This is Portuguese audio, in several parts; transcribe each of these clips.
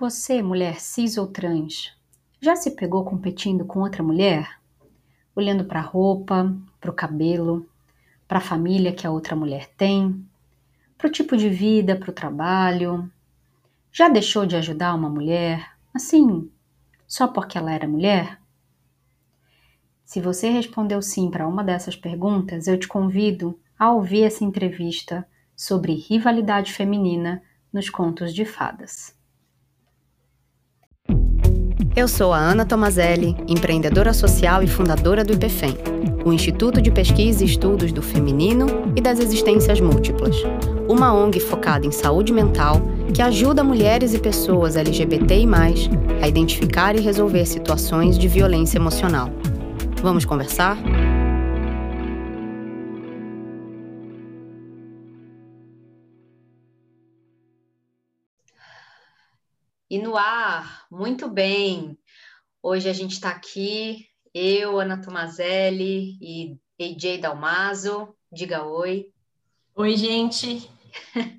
Você, mulher cis ou trans, já se pegou competindo com outra mulher? Olhando para a roupa, para o cabelo, para a família que a outra mulher tem, para o tipo de vida, para o trabalho? Já deixou de ajudar uma mulher, assim, só porque ela era mulher? Se você respondeu sim para uma dessas perguntas, eu te convido a ouvir essa entrevista sobre rivalidade feminina nos contos de fadas. Eu sou a Ana Tomazelli, empreendedora social e fundadora do IPFEM, o Instituto de Pesquisa e Estudos do Feminino e das Existências Múltiplas, uma ONG focada em saúde mental que ajuda mulheres e pessoas LGBTI+, a identificar e resolver situações de violência emocional. Vamos conversar? E no ar, muito bem. Hoje a gente está aqui, eu, Ana Tomazelli e AJ Dalmaso. Diga oi. Oi, gente.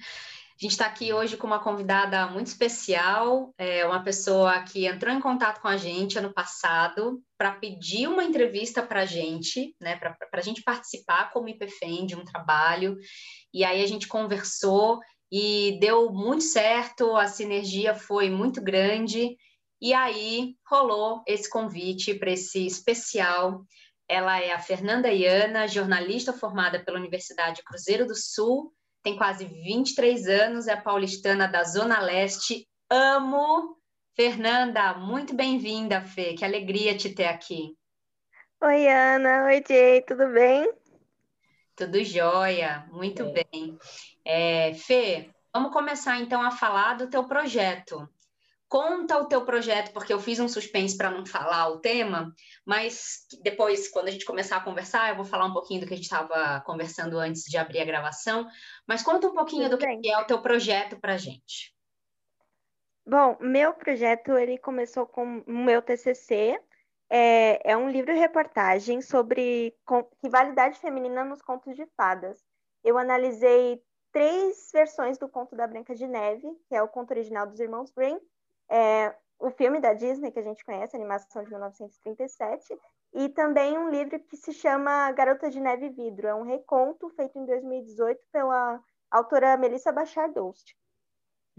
A gente está aqui hoje com uma convidada muito especial, é uma pessoa que entrou em contato com a gente ano passado para pedir uma entrevista para a gente, né, para a gente participar como IPFEM de um trabalho. E aí a gente conversou e deu muito certo, a sinergia foi muito grande, e aí rolou esse convite para esse especial. Ela é a Fernanda Iana, jornalista formada pela Universidade Cruzeiro do Sul, tem quase 23 anos, é paulistana da Zona Leste. Amo! Fernanda, muito bem-vinda, Fê, que alegria te ter aqui. Oi, Ana. Oi, Jay, tudo bem? Tudo jóia, muito é. bem. É, Fê, vamos começar então a falar do teu projeto. Conta o teu projeto, porque eu fiz um suspense para não falar o tema, mas depois, quando a gente começar a conversar, eu vou falar um pouquinho do que a gente estava conversando antes de abrir a gravação. Mas conta um pouquinho Tudo do bem. que é o teu projeto para a gente. Bom, meu projeto ele começou com o meu TCC, é, é um livro-reportagem sobre rivalidade feminina nos contos de fadas. Eu analisei três versões do conto da Branca de Neve, que é o conto original dos irmãos Grimm, é, o filme da Disney que a gente conhece, a animação de 1937, e também um livro que se chama Garota de Neve e Vidro. É um reconto feito em 2018 pela autora Melissa Bachar Dost.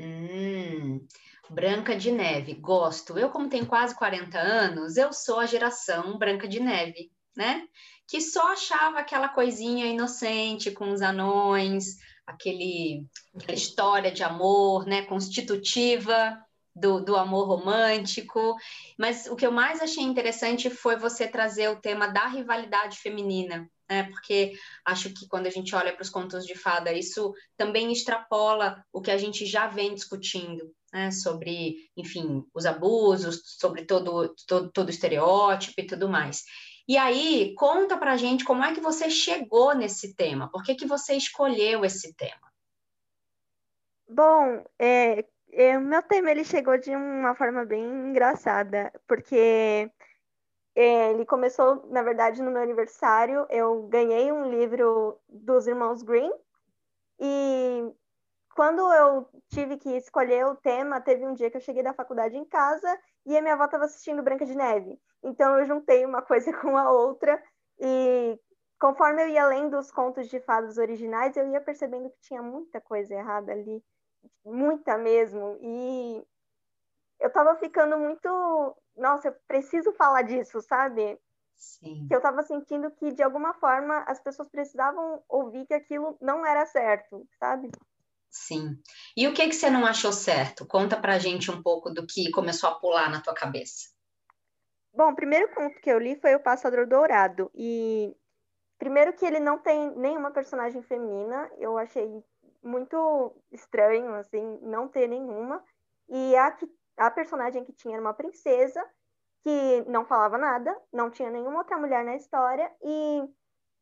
Hum, Branca de Neve, gosto. Eu, como tenho quase 40 anos, eu sou a geração Branca de Neve, né? Que só achava aquela coisinha inocente com os anões, aquele, aquela história de amor, né? Constitutiva do, do amor romântico. Mas o que eu mais achei interessante foi você trazer o tema da rivalidade feminina, né? Porque acho que quando a gente olha para os contos de fada, isso também extrapola o que a gente já vem discutindo, né? Sobre, enfim, os abusos, sobre todo, todo, todo estereótipo e tudo mais. E aí, conta pra gente como é que você chegou nesse tema, por que, que você escolheu esse tema? Bom, é, é, o meu tema ele chegou de uma forma bem engraçada, porque ele começou, na verdade, no meu aniversário. Eu ganhei um livro dos irmãos Green e quando eu tive que escolher o tema, teve um dia que eu cheguei da faculdade em casa e a minha avó estava assistindo Branca de Neve. Então eu juntei uma coisa com a outra e conforme eu ia lendo os contos de fadas originais, eu ia percebendo que tinha muita coisa errada ali, muita mesmo. E eu tava ficando muito nossa, eu preciso falar disso, sabe? Sim. Que eu tava sentindo que, de alguma forma, as pessoas precisavam ouvir que aquilo não era certo, sabe? Sim. E o que, que você não achou certo? Conta pra gente um pouco do que começou a pular na tua cabeça. Bom, o primeiro conto que eu li foi O Passador Dourado. E primeiro que ele não tem nenhuma personagem feminina, eu achei muito estranho, assim, não ter nenhuma. E a que a personagem que tinha era uma princesa que não falava nada, não tinha nenhuma outra mulher na história e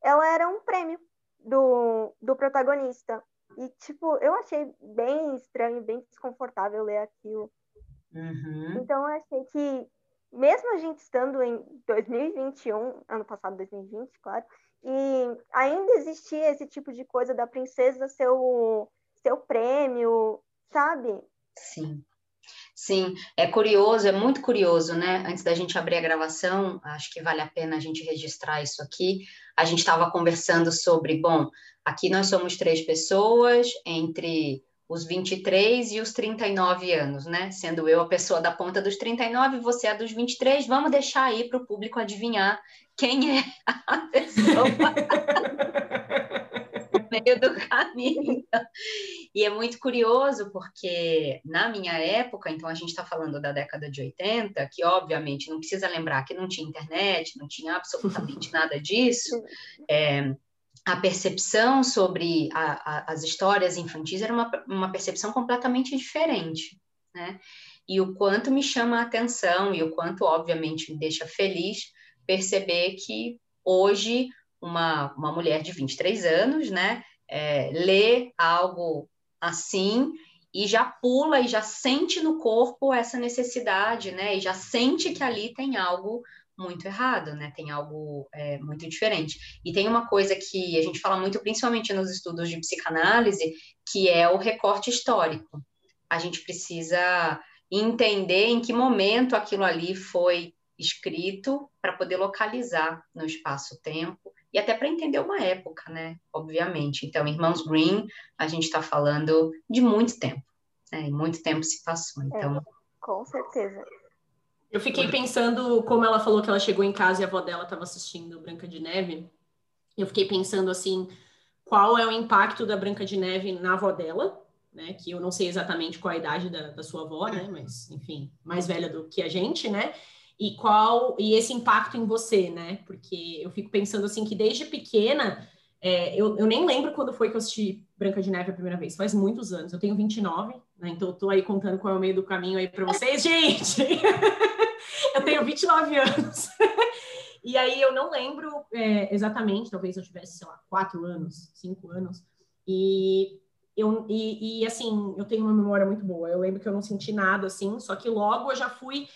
ela era um prêmio do, do protagonista. E, tipo, eu achei bem estranho, bem desconfortável ler aquilo. Uhum. Então, eu achei que, mesmo a gente estando em 2021, ano passado, 2020, claro, e ainda existia esse tipo de coisa da princesa ser o seu prêmio, sabe? Sim. Sim, é curioso, é muito curioso, né? Antes da gente abrir a gravação, acho que vale a pena a gente registrar isso aqui. A gente estava conversando sobre, bom, aqui nós somos três pessoas entre os 23 e os 39 anos, né? Sendo eu a pessoa da ponta dos 39, você a dos 23. Vamos deixar aí para o público adivinhar quem é a pessoa. meio do caminho. E é muito curioso, porque na minha época, então a gente está falando da década de 80, que obviamente não precisa lembrar que não tinha internet, não tinha absolutamente nada disso. É, a percepção sobre a, a, as histórias infantis era uma, uma percepção completamente diferente, né? E o quanto me chama a atenção e o quanto, obviamente, me deixa feliz perceber que hoje uma, uma mulher de 23 anos, né, é, lê algo assim e já pula e já sente no corpo essa necessidade, né, e já sente que ali tem algo muito errado, né, tem algo é, muito diferente. E tem uma coisa que a gente fala muito, principalmente nos estudos de psicanálise, que é o recorte histórico. A gente precisa entender em que momento aquilo ali foi escrito para poder localizar no espaço-tempo e até para entender uma época, né? Obviamente. Então, Irmãos Green, a gente está falando de muito tempo, né? E muito tempo se passou. Então, é, com certeza. Eu fiquei pensando, como ela falou que ela chegou em casa e a avó dela estava assistindo Branca de Neve. Eu fiquei pensando assim, qual é o impacto da Branca de Neve na avó dela, né? Que eu não sei exatamente qual a idade da, da sua avó, né? Mas, enfim, mais velha do que a gente, né? E qual e esse impacto em você, né? Porque eu fico pensando assim que desde pequena é, eu, eu, nem lembro quando foi que eu assisti Branca de Neve a primeira vez, faz muitos anos. Eu tenho 29, né? Então eu tô aí contando qual é o meio do caminho aí para vocês, gente. eu tenho 29 anos. e aí eu não lembro é, exatamente, talvez eu tivesse, sei lá, quatro anos, cinco anos. E eu, e, e assim, eu tenho uma memória muito boa. Eu lembro que eu não senti nada assim, só que logo eu já fui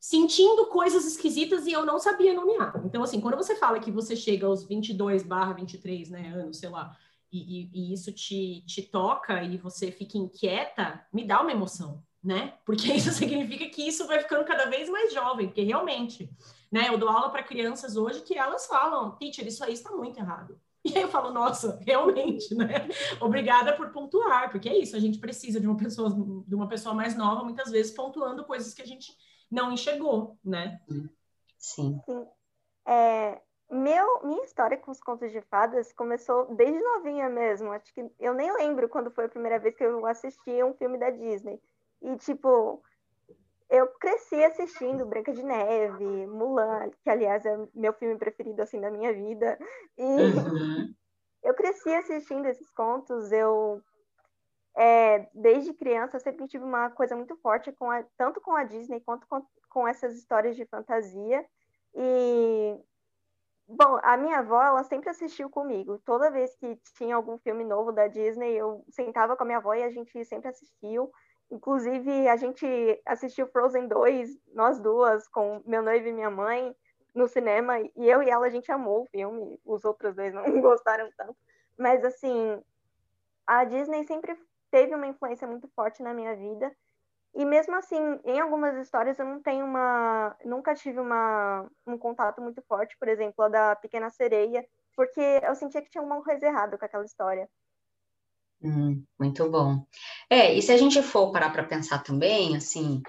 sentindo coisas esquisitas e eu não sabia nomear. Então, assim, quando você fala que você chega aos 22 barra 23 né, anos, sei lá, e, e, e, isso te, te toca e você fica inquieta, me dá uma emoção, né? Porque isso significa que isso vai ficando cada vez mais jovem, porque realmente, né? Eu dou aula para crianças hoje que elas falam, teacher, isso aí está muito errado. E aí eu falo, nossa, realmente, né? Obrigada por pontuar, porque é isso, a gente precisa de uma pessoa, de uma pessoa mais nova, muitas vezes pontuando coisas que a gente não enxergou, né? Sim. Sim. É, meu, minha história com os contos de fadas começou desde novinha mesmo. Acho que eu nem lembro quando foi a primeira vez que eu assisti um filme da Disney. E, tipo, eu cresci assistindo Branca de Neve, Mulan, que, aliás, é meu filme preferido, assim, da minha vida. E uhum. eu cresci assistindo esses contos. Eu é, desde criança eu sempre tive uma coisa muito forte com a, tanto com a Disney quanto com, com essas histórias de fantasia. E bom, a minha avó ela sempre assistiu comigo. Toda vez que tinha algum filme novo da Disney, eu sentava com a minha avó e a gente sempre assistiu. Inclusive, a gente assistiu Frozen 2, nós duas, com meu noivo e minha mãe, no cinema, e eu e ela a gente amou o filme, os outros dois não gostaram tanto. Mas assim, a Disney sempre teve uma influência muito forte na minha vida. E mesmo assim, em algumas histórias eu não tenho uma, nunca tive uma, um contato muito forte, por exemplo, a da Pequena Sereia, porque eu sentia que tinha alguma coisa errada com aquela história. Hum, muito bom. É, e se a gente for parar para pensar também, assim,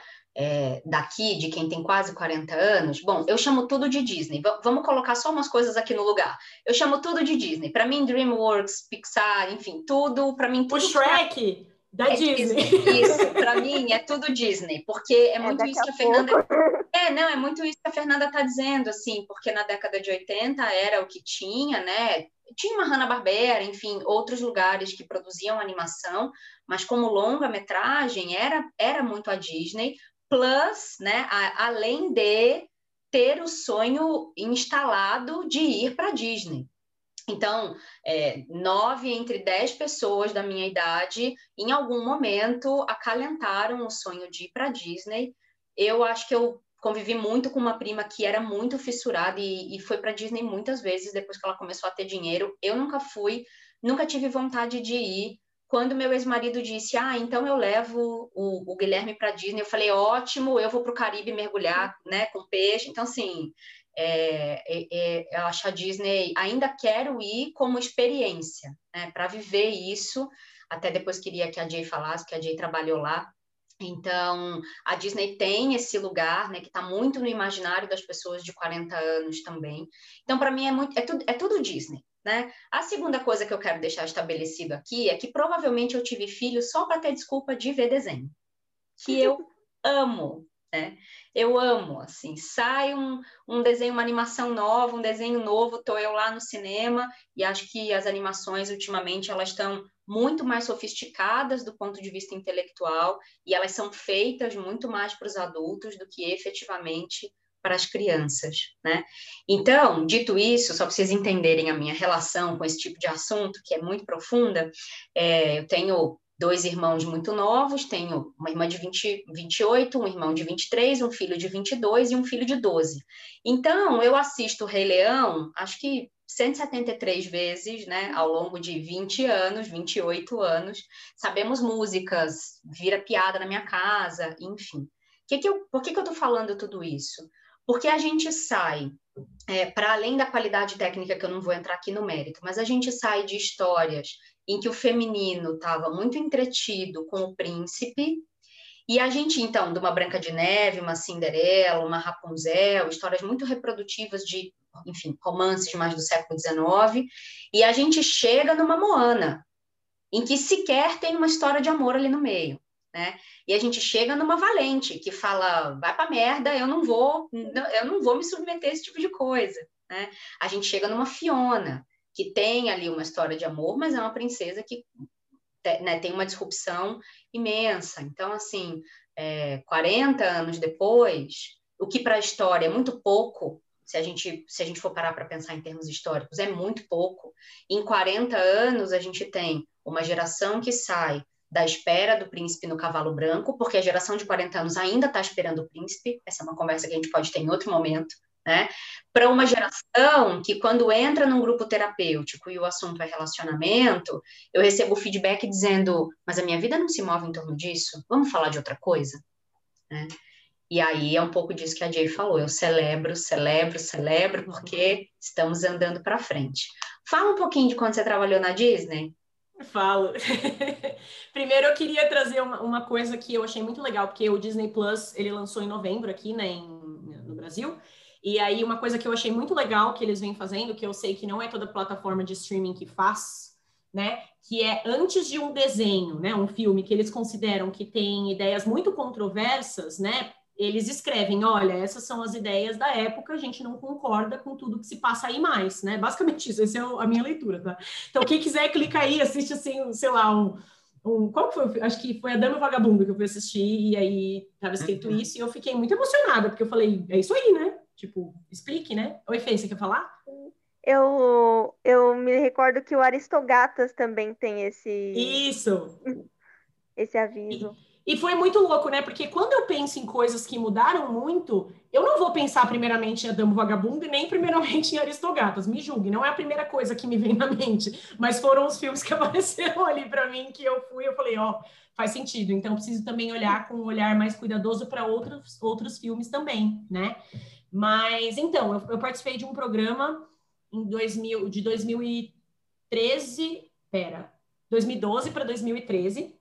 é, daqui, de quem tem quase 40 anos, bom, eu chamo tudo de Disney. V vamos colocar só umas coisas aqui no lugar. Eu chamo tudo de Disney. Para mim, DreamWorks, Pixar, enfim, tudo, para mim, tudo. O Shrek! Da é Disney. Disney. Isso, para mim é tudo Disney, porque é, é muito isso que a Fernanda. É, não, é muito isso que a Fernanda está dizendo, assim, porque na década de 80 era o que tinha, né? Tinha uma Hanna-Barbera, enfim, outros lugares que produziam animação, mas como longa-metragem era, era muito a Disney, plus, né, a, além de ter o sonho instalado de ir para Disney. Então, é, nove entre dez pessoas da minha idade, em algum momento, acalentaram o sonho de ir para Disney. Eu acho que eu convivi muito com uma prima que era muito fissurada e, e foi para Disney muitas vezes depois que ela começou a ter dinheiro. Eu nunca fui, nunca tive vontade de ir quando meu ex-marido disse, ah, então eu levo o, o Guilherme para Disney, eu falei, ótimo, eu vou para o Caribe mergulhar, né, com peixe. Então, assim, é, é, é, eu acho a Disney, ainda quero ir como experiência, né, para viver isso. Até depois queria que a Jay falasse, que a Jay trabalhou lá. Então, a Disney tem esse lugar, né, que está muito no imaginário das pessoas de 40 anos também. Então, para mim, é, muito, é, tudo, é tudo Disney. Né? A segunda coisa que eu quero deixar estabelecido aqui é que provavelmente eu tive filho só para ter desculpa de ver desenho, que eu amo, né? Eu amo, assim, sai um, um desenho, uma animação nova, um desenho novo, tô eu lá no cinema e acho que as animações ultimamente elas estão muito mais sofisticadas do ponto de vista intelectual e elas são feitas muito mais para os adultos do que efetivamente para as crianças, né? Então, dito isso, só para vocês entenderem a minha relação com esse tipo de assunto, que é muito profunda, é, eu tenho dois irmãos muito novos, tenho uma irmã de 20, 28, um irmão de 23, um filho de 22 e um filho de 12. Então, eu assisto Rei Leão, acho que 173 vezes, né, ao longo de 20 anos, 28 anos. Sabemos músicas, vira piada na minha casa, enfim. Que que eu, por que, que eu estou falando tudo isso? Porque a gente sai, é, para além da qualidade técnica, que eu não vou entrar aqui no mérito, mas a gente sai de histórias em que o feminino estava muito entretido com o príncipe, e a gente, então, de uma Branca de Neve, uma Cinderela, uma Rapunzel, histórias muito reprodutivas de, enfim, romances mais do século XIX, e a gente chega numa Moana, em que sequer tem uma história de amor ali no meio. Né? E a gente chega numa valente que fala, vai pra merda, eu não vou, eu não vou me submeter a esse tipo de coisa, né? A gente chega numa Fiona, que tem ali uma história de amor, mas é uma princesa que né, tem uma disrupção imensa. Então, assim, é, 40 anos depois, o que para a história é muito pouco, se a gente, se a gente for parar para pensar em termos históricos, é muito pouco. Em 40 anos, a gente tem uma geração que sai da espera do príncipe no cavalo branco, porque a geração de 40 anos ainda está esperando o príncipe, essa é uma conversa que a gente pode ter em outro momento, né? Para uma geração que, quando entra num grupo terapêutico e o assunto é relacionamento, eu recebo feedback dizendo: Mas a minha vida não se move em torno disso, vamos falar de outra coisa? Né? E aí é um pouco disso que a Jay falou: eu celebro, celebro, celebro, porque estamos andando para frente. Fala um pouquinho de quando você trabalhou na Disney. Falo. Primeiro eu queria trazer uma, uma, coisa que eu achei muito legal, porque o Disney Plus ele lançou em novembro aqui né, em, no Brasil. E aí, uma coisa que eu achei muito legal que eles vêm fazendo, que eu sei que não é toda plataforma de streaming que faz, né? Que é antes de um desenho, né? Um filme que eles consideram que tem ideias muito controversas, né? Eles escrevem, olha, essas são as ideias da época, a gente não concorda com tudo que se passa aí mais, né? Basicamente isso, essa é a minha leitura, tá? Então, quem quiser, clica aí, assiste assim, sei lá, um, um, qual foi? Acho que foi a Dama Vagabundo que eu fui assistir, e aí estava escrito uhum. isso, e eu fiquei muito emocionada, porque eu falei, é isso aí, né? Tipo, explique, né? Oi, Fê, você quer falar? Eu, eu me recordo que o Aristogatas também tem esse. Isso! Esse aviso. E, e, foi muito louco, né? Porque quando eu penso em coisas que mudaram muito, eu não vou pensar primeiramente em Adamo Vagabundo e nem primeiramente em Aristogatas. Me julgue, não é a primeira coisa que me vem na mente, mas foram os filmes que apareceram ali para mim que eu fui, eu falei, ó, faz sentido. Então, preciso também olhar com um olhar mais cuidadoso para outros, outros filmes também, né? Mas, então, eu, eu participei de um programa em 2000, de 2013, pera, 2012 para 2013,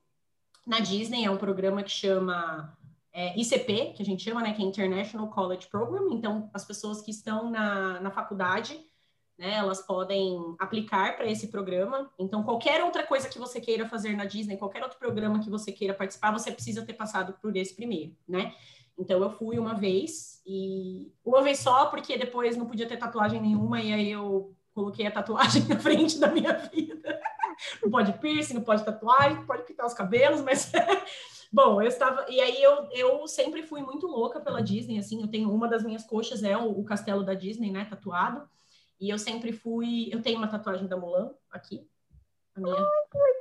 na Disney, é um programa que chama é, ICP, que a gente chama, né, que é International College Program, então as pessoas que estão na, na faculdade, né, elas podem aplicar para esse programa, então qualquer outra coisa que você queira fazer na Disney, qualquer outro programa que você queira participar, você precisa ter passado por esse primeiro, né, então eu fui uma vez e uma vez só, porque depois não podia ter tatuagem nenhuma, e aí eu coloquei a tatuagem na frente da minha vida. Não pode piercing, não pode tatuagem, não pode pintar os cabelos, mas bom, eu estava. E aí eu, eu sempre fui muito louca pela Disney, assim, eu tenho uma das minhas coxas é o, o castelo da Disney, né? Tatuado. E eu sempre fui. Eu tenho uma tatuagem da Mulan aqui, a minha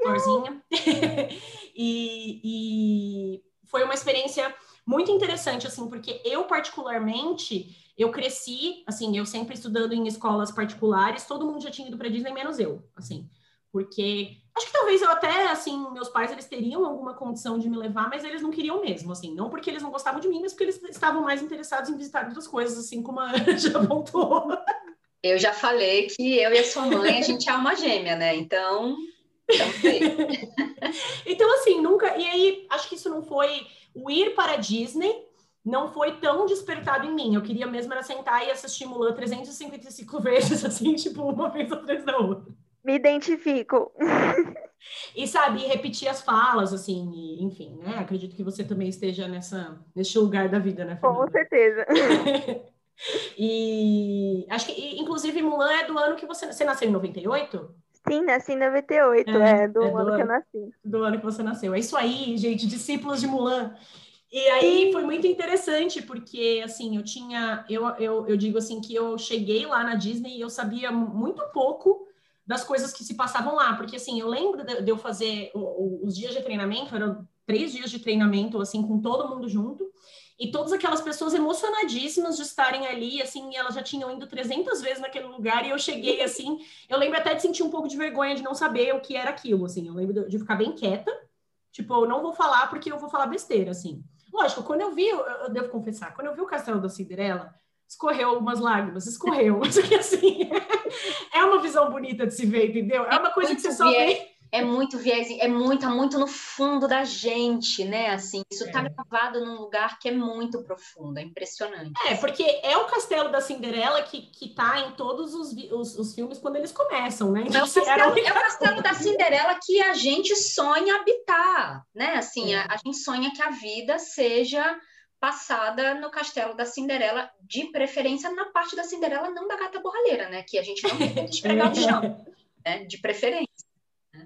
florzinha. e, e foi uma experiência muito interessante, assim, porque eu, particularmente, eu cresci, assim, eu sempre estudando em escolas particulares, todo mundo já tinha ido para Disney, menos eu, assim, porque Acho que talvez eu até, assim, meus pais, eles teriam alguma condição de me levar, mas eles não queriam mesmo, assim. Não porque eles não gostavam de mim, mas porque eles estavam mais interessados em visitar outras coisas, assim como a Ana já voltou. Eu já falei que eu e a sua mãe, a gente é uma gêmea, né? Então, então, então assim, nunca... E aí, acho que isso não foi... O ir para a Disney não foi tão despertado em mim. Eu queria mesmo era sentar e assistir Mulan 355 vezes, assim, tipo, uma vez atrás da outra. Me identifico. e sabe, repetir as falas, assim, e, enfim, né? Acredito que você também esteja nessa, nesse lugar da vida, né, Fernanda? Com certeza. e acho que, inclusive, Mulan é do ano que você. Você nasceu em 98? Sim, nasci em 98, é, é do, é do ano, ano que eu nasci. Do ano que você nasceu. É isso aí, gente, discípulos de Mulan. E aí foi muito interessante, porque assim, eu tinha, eu, eu, eu digo assim, que eu cheguei lá na Disney e eu sabia muito pouco das coisas que se passavam lá, porque assim, eu lembro de, eu fazer os dias de treinamento, eram três dias de treinamento, assim, com todo mundo junto, e todas aquelas pessoas emocionadíssimas de estarem ali, assim, elas já tinham ido 300 vezes naquele lugar, e eu cheguei, assim, eu lembro até de sentir um pouco de vergonha de não saber o que era aquilo, assim, eu lembro de, ficar bem quieta, tipo, eu não vou falar porque eu vou falar besteira, assim. Lógico, quando eu vi, eu, eu devo confessar, quando eu vi o Castelo da Cinderela, escorreu algumas lágrimas, escorreu. Mas assim, é uma visão bonita de se ver, entendeu? É uma coisa que você só vê. É muito viés, é muito, tá muito no fundo da gente, né? Assim, isso tá é. gravado num lugar que é muito profundo, é impressionante. É, porque é o castelo da Cinderela que, que tá em todos os, os, os filmes quando eles começam, né? Então, é, o castelo, é o castelo da Cinderela que a gente sonha habitar, né? Assim, é. a, a gente sonha que a vida seja passada no castelo da Cinderela, de preferência na parte da Cinderela, não da gata borralheira, né? Que a gente não tem que esfregar no chão, né? De preferência.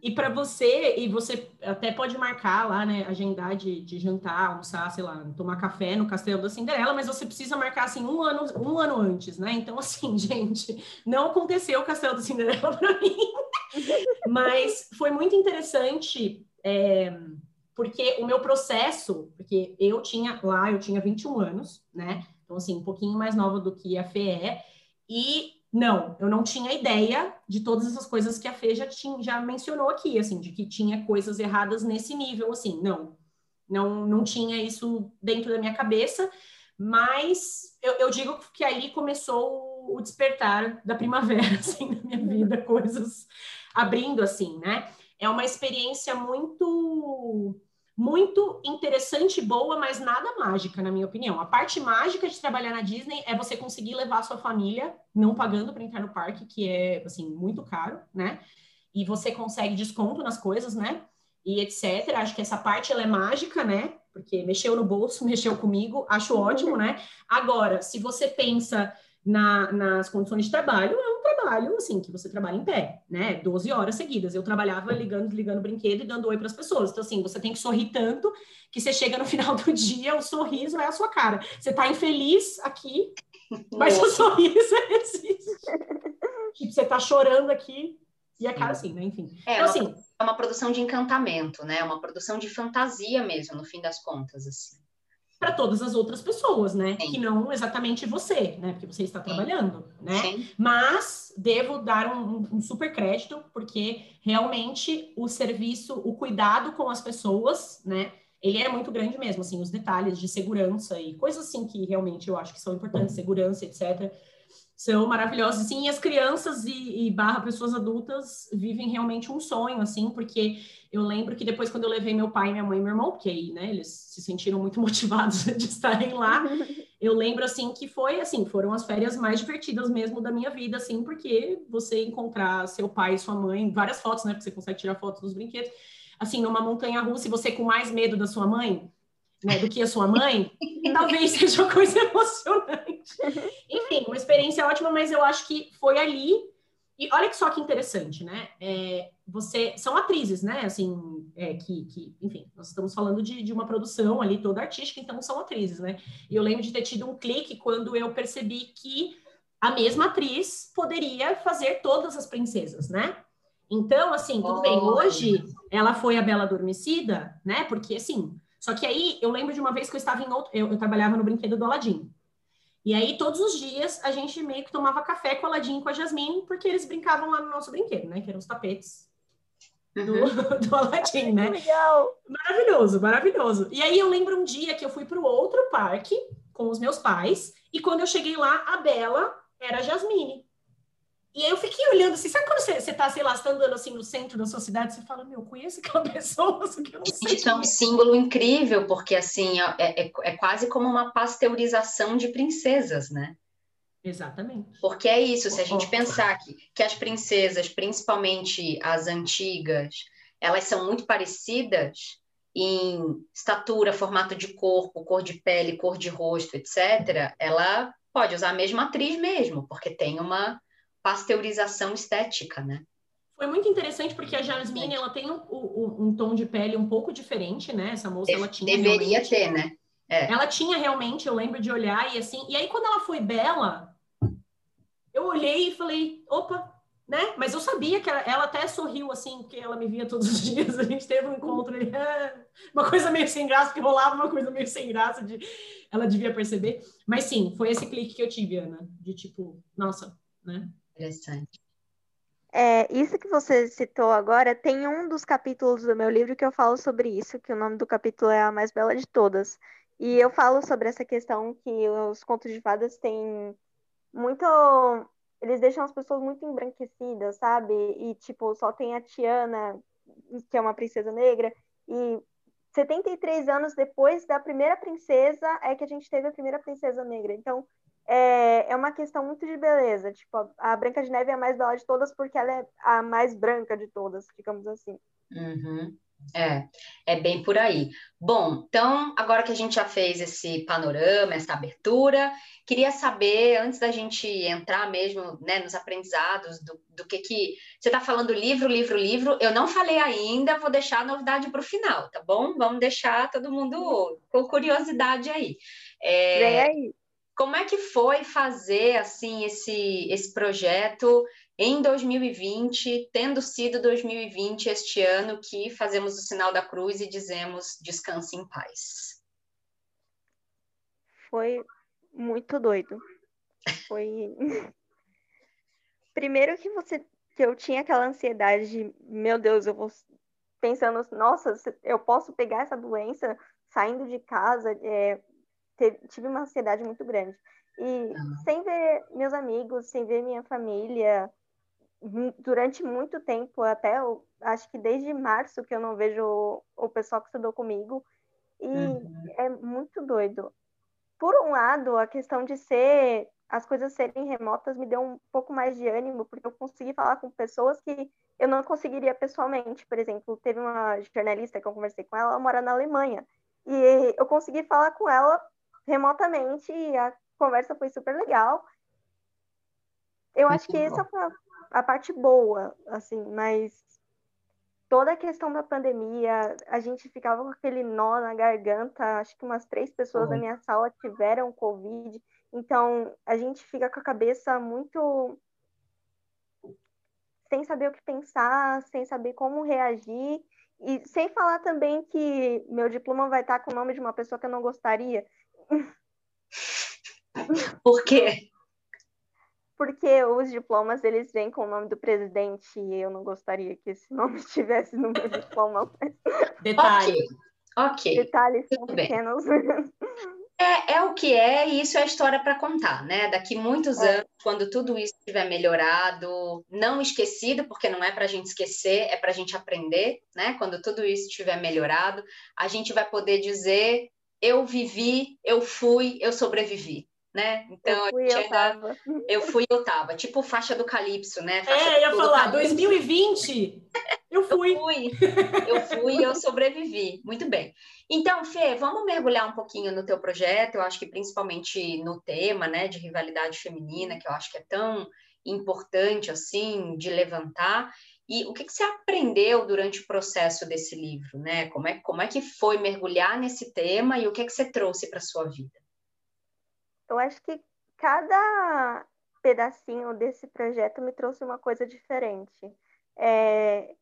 E para você, e você até pode marcar lá, né, agendar de, de jantar, almoçar, sei lá, tomar café no Castelo da Cinderela, mas você precisa marcar assim um ano, um ano antes, né? Então, assim, gente, não aconteceu o Castelo da Cinderela para mim, mas foi muito interessante. É, porque o meu processo, porque eu tinha lá, eu tinha 21 anos, né? Então, assim, um pouquinho mais nova do que a Fê é, e não, eu não tinha ideia de todas essas coisas que a Fê já, tinha, já mencionou aqui, assim, de que tinha coisas erradas nesse nível, assim, não, não, não tinha isso dentro da minha cabeça, mas eu, eu digo que ali começou o despertar da primavera, assim, na minha vida, coisas abrindo, assim, né? É uma experiência muito muito interessante e boa, mas nada mágica, na minha opinião. A parte mágica de trabalhar na Disney é você conseguir levar a sua família, não pagando para entrar no parque, que é, assim, muito caro, né? E você consegue desconto nas coisas, né? E etc. Acho que essa parte, ela é mágica, né? Porque mexeu no bolso, mexeu comigo, acho ótimo, né? Agora, se você pensa na, nas condições de trabalho, é trabalho, assim, que você trabalha em pé, né? 12 horas seguidas. Eu trabalhava ligando, desligando brinquedo e dando oi para as pessoas. Então, assim, você tem que sorrir tanto que você chega no final do dia, o sorriso é a sua cara. Você tá infeliz aqui, mas o sorriso existe. tipo, você tá chorando aqui e a cara assim, né? Enfim. É, então, assim, é uma produção de encantamento, né? É uma produção de fantasia mesmo, no fim das contas, assim para todas as outras pessoas, né? Sim. Que não exatamente você, né? Porque você está Sim. trabalhando, né? Sim. Mas devo dar um, um, super crédito, porque realmente o serviço, o cuidado com as pessoas, né? Ele é muito grande mesmo, assim, os detalhes de segurança e coisas assim que realmente eu acho que são importantes, segurança, etc são maravilhosos, sim, as crianças e, e, barra pessoas adultas vivem realmente um sonho, assim, porque eu lembro que depois quando eu levei meu pai, minha mãe e meu irmão, porque aí, né, eles se sentiram muito motivados de estarem lá, eu lembro, assim, que foi, assim, foram as férias mais divertidas mesmo da minha vida, assim, porque você encontrar seu pai e sua mãe, várias fotos, né, porque você consegue tirar fotos dos brinquedos, assim, numa montanha-russa, e você com mais medo da sua mãe, né, do que a sua mãe, talvez seja uma coisa emocionante. Uma experiência ótima, mas eu acho que foi ali. E olha que só que interessante, né? É, você são atrizes, né? Assim, é, que, que, enfim, nós estamos falando de, de uma produção ali toda artística, então são atrizes, né? E eu lembro de ter tido um clique quando eu percebi que a mesma atriz poderia fazer todas as princesas, né? Então, assim, tudo oh. bem, hoje ela foi a Bela Adormecida, né? Porque, assim, só que aí eu lembro de uma vez que eu estava em outro, eu, eu trabalhava no brinquedo do Aladim. E aí todos os dias a gente meio que tomava café com o Aladim com a Jasmine, porque eles brincavam lá no nosso brinquedo, né? Que eram os tapetes. do, uhum. do Aladdin, né? Legal! Maravilhoso, maravilhoso. E aí eu lembro um dia que eu fui para o outro parque com os meus pais, e quando eu cheguei lá, a Bela era a Jasmine. E aí eu fiquei olhando assim, sabe quando você, você tá, sei lá, tá andando assim no centro da sua cidade, você fala, meu, conheço aquela pessoa, só que eu não sei. Isso é um símbolo incrível, porque assim, é, é, é quase como uma pasteurização de princesas, né? Exatamente. Porque é isso, se a gente pensar que, que as princesas, principalmente as antigas, elas são muito parecidas em estatura, formato de corpo, cor de pele, cor de rosto, etc., ela pode usar a mesma atriz mesmo, porque tem uma pasteurização estética, né? Foi muito interessante porque a Jasmine ela tem um, um, um, tom de pele um pouco diferente, né? Essa moça ela tinha deveria ter, né? É. Ela tinha realmente, eu lembro de olhar e assim. E aí quando ela foi bela, eu olhei e falei, opa, né? Mas eu sabia que ela, ela, até sorriu assim, porque ela me via todos os dias. A gente teve um encontro ali, uma coisa meio sem graça, que rolava uma coisa meio sem graça, de ela devia perceber. Mas sim, foi esse clique que eu tive, Ana, de tipo, nossa, né? Interessante. É, isso que você citou agora, tem um dos capítulos do meu livro que eu falo sobre isso, que o nome do capítulo é A Mais Bela de Todas. E eu falo sobre essa questão que os contos de fadas têm muito. Eles deixam as pessoas muito embranquecidas, sabe? E, tipo, só tem a Tiana, que é uma princesa negra, e 73 anos depois da primeira princesa é que a gente teve a primeira princesa negra. Então, é, é uma questão muito de beleza. Tipo, a, Branca de Neve é a mais bela de todas porque ela é a mais branca de todas, digamos assim. Uhum. É, é bem por aí. Bom, então, agora que a gente já fez esse panorama, essa abertura, queria saber, antes da gente entrar mesmo né, nos aprendizados, do, do que que. Você está falando livro, livro, livro. Eu não falei ainda, vou deixar a novidade para o final, tá bom? Vamos deixar todo mundo com curiosidade aí. É, Vem aí. Como é que foi fazer assim esse, esse projeto em 2020, tendo sido 2020 este ano que fazemos o sinal da cruz e dizemos descanse em paz? Foi muito doido. Foi primeiro que você que eu tinha aquela ansiedade de, meu Deus, eu vou pensando, nossa, eu posso pegar essa doença saindo de casa, é, tive uma ansiedade muito grande. E sem ver meus amigos, sem ver minha família, durante muito tempo, até eu, acho que desde março que eu não vejo o, o pessoal que estudou comigo, e uhum. é muito doido. Por um lado, a questão de ser as coisas serem remotas me deu um pouco mais de ânimo, porque eu consegui falar com pessoas que eu não conseguiria pessoalmente. Por exemplo, teve uma jornalista que eu conversei com ela, ela mora na Alemanha. E eu consegui falar com ela remotamente e a conversa foi super legal. Eu acho que essa foi a, a parte boa, assim, mas toda a questão da pandemia, a gente ficava com aquele nó na garganta. Acho que umas três pessoas uhum. da minha sala tiveram Covid. Então, a gente fica com a cabeça muito. sem saber o que pensar, sem saber como reagir. E sem falar também que meu diploma vai estar com o nome de uma pessoa que eu não gostaria. Por quê? Porque os diplomas eles vêm com o nome do presidente e eu não gostaria que esse nome estivesse no meu diploma. Detalhe. Ok. Detalhes são pequenos. É, é o que é, e isso é a história para contar, né? Daqui muitos é. anos, quando tudo isso estiver melhorado, não esquecido, porque não é para a gente esquecer, é para a gente aprender, né? Quando tudo isso estiver melhorado, a gente vai poder dizer eu vivi, eu fui, eu sobrevivi, né? Então, eu fui, eu tava. Eu fui, eu tava. Tipo faixa do Calypso, né? Faixa é, eu ia falar, 2020, eu fui. eu fui. Eu fui, eu sobrevivi. Muito bem. Então, Fê, vamos mergulhar um pouquinho no teu projeto, eu acho que principalmente no tema, né, de rivalidade feminina, que eu acho que é tão importante, assim, de levantar. E o que, que você aprendeu durante o processo desse livro, né? Como é, como é que foi mergulhar nesse tema e o que, que você trouxe para a sua vida? Eu acho que cada pedacinho desse projeto me trouxe uma coisa diferente. É,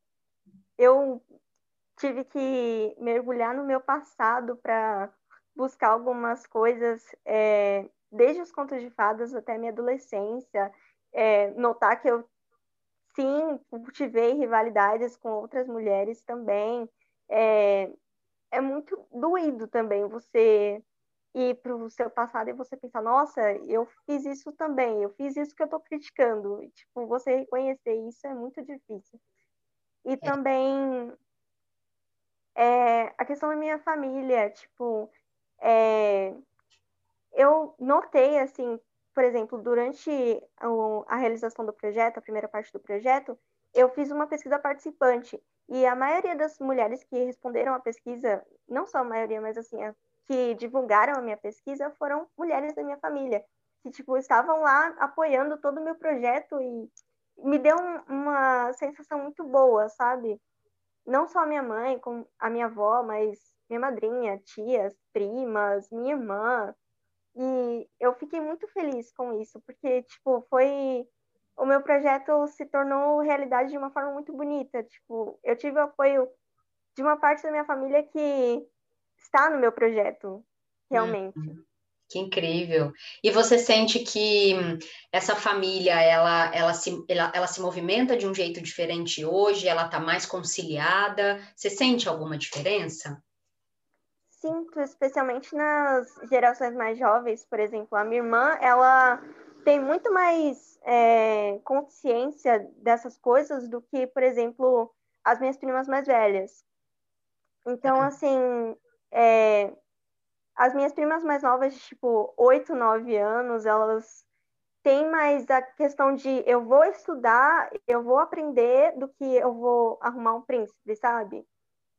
eu tive que mergulhar no meu passado para buscar algumas coisas, é, desde os contos de fadas até minha adolescência, é, notar que eu sim, cultivei rivalidades com outras mulheres também. É, é muito doído também você ir para o seu passado e você pensar, nossa, eu fiz isso também, eu fiz isso que eu estou criticando. E, tipo, você reconhecer isso é muito difícil. E é. também é, a questão da minha família, tipo, é, eu notei, assim, por exemplo, durante a realização do projeto, a primeira parte do projeto, eu fiz uma pesquisa participante e a maioria das mulheres que responderam à pesquisa, não só a maioria, mas assim, que divulgaram a minha pesquisa foram mulheres da minha família, que tipo estavam lá apoiando todo o meu projeto e me deu uma sensação muito boa, sabe? Não só a minha mãe, com a minha avó, mas minha madrinha, tias, primas, minha irmã. E eu fiquei muito feliz com isso, porque tipo, foi o meu projeto se tornou realidade de uma forma muito bonita. Tipo, eu tive o apoio de uma parte da minha família que está no meu projeto, realmente. Hum, que incrível. E você sente que essa família, ela, ela, se, ela, ela se movimenta de um jeito diferente hoje? Ela está mais conciliada? Você sente alguma diferença? Sinto, especialmente nas gerações mais jovens, por exemplo, a minha irmã, ela tem muito mais é, consciência dessas coisas do que, por exemplo, as minhas primas mais velhas. Então, assim, é, as minhas primas mais novas, tipo, 8, 9 anos, elas têm mais a questão de eu vou estudar, eu vou aprender do que eu vou arrumar um príncipe, sabe?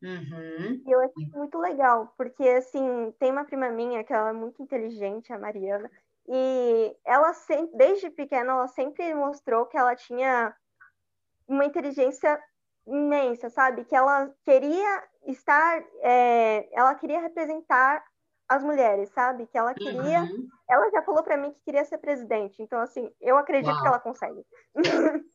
Uhum. E eu acho muito legal, porque, assim, tem uma prima minha que ela é muito inteligente, a Mariana, e ela sempre, desde pequena, ela sempre mostrou que ela tinha uma inteligência imensa, sabe? Que ela queria estar, é, ela queria representar as mulheres, sabe? Que ela queria, uhum. ela já falou para mim que queria ser presidente. Então, assim, eu acredito Uau. que ela consegue.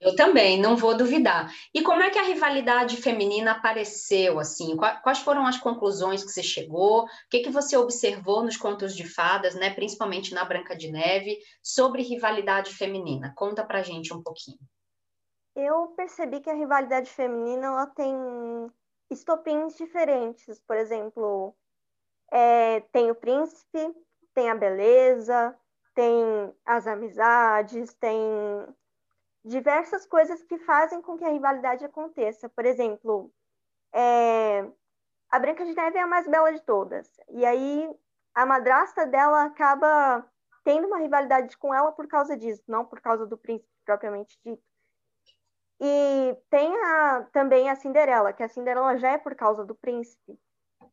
Eu também, não vou duvidar. E como é que a rivalidade feminina apareceu, assim? Quais foram as conclusões que você chegou? O que, que você observou nos contos de fadas, né? Principalmente na Branca de Neve, sobre rivalidade feminina? Conta pra gente um pouquinho eu percebi que a rivalidade feminina ela tem estopins diferentes. Por exemplo, é, tem o príncipe, tem a beleza, tem as amizades, tem diversas coisas que fazem com que a rivalidade aconteça. Por exemplo, é, a Branca de Neve é a mais bela de todas. E aí a madrasta dela acaba tendo uma rivalidade com ela por causa disso, não por causa do príncipe propriamente dito. E tem a, também a Cinderela, que a Cinderela já é por causa do príncipe.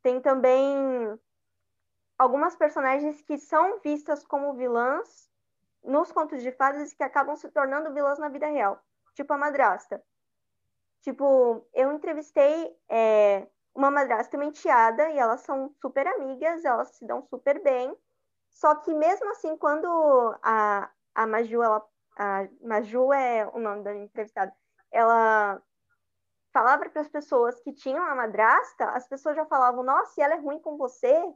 Tem também algumas personagens que são vistas como vilãs nos contos de fadas que acabam se tornando vilãs na vida real. Tipo a madrasta. Tipo, eu entrevistei é, uma madrasta e e elas são super amigas, elas se dão super bem. Só que mesmo assim, quando a, a Maju, ela, a Maju é o nome da entrevistada, ela falava para as pessoas que tinham a madrasta, as pessoas já falavam, nossa, ela é ruim com você,